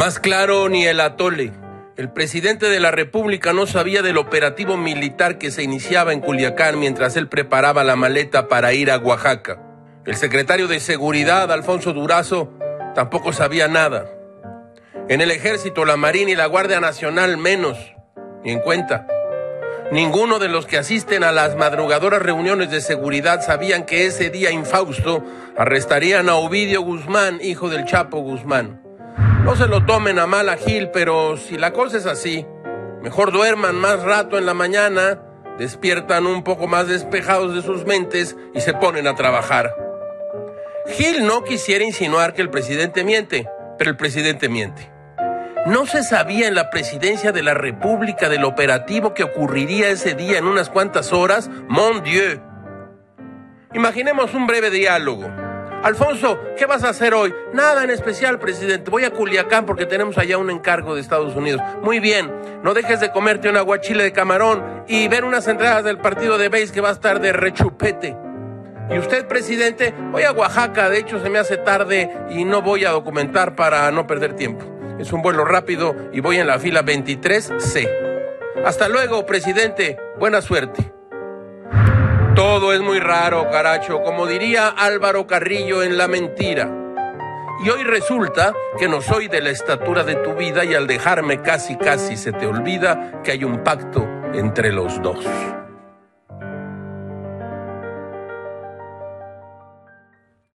Más claro ni el atole. El presidente de la República no sabía del operativo militar que se iniciaba en Culiacán mientras él preparaba la maleta para ir a Oaxaca. El secretario de Seguridad, Alfonso Durazo, tampoco sabía nada. En el ejército, la Marina y la Guardia Nacional menos, ni en cuenta. Ninguno de los que asisten a las madrugadoras reuniones de seguridad sabían que ese día infausto arrestarían a Ovidio Guzmán, hijo del Chapo Guzmán. No se lo tomen a mal a Gil, pero si la cosa es así, mejor duerman más rato en la mañana, despiertan un poco más despejados de sus mentes y se ponen a trabajar. Gil no quisiera insinuar que el presidente miente, pero el presidente miente. No se sabía en la presidencia de la República del operativo que ocurriría ese día en unas cuantas horas. Mon Dieu. Imaginemos un breve diálogo. Alfonso, ¿qué vas a hacer hoy? Nada en especial, presidente. Voy a Culiacán porque tenemos allá un encargo de Estados Unidos. Muy bien. No dejes de comerte un aguachile de camarón y ver unas entradas del partido de base que va a estar de rechupete. Y usted, presidente, voy a Oaxaca. De hecho, se me hace tarde y no voy a documentar para no perder tiempo. Es un vuelo rápido y voy en la fila 23C. Hasta luego, presidente. Buena suerte. Todo es muy raro, caracho, como diría Álvaro Carrillo en La Mentira. Y hoy resulta que no soy de la estatura de tu vida y al dejarme casi casi se te olvida que hay un pacto entre los dos.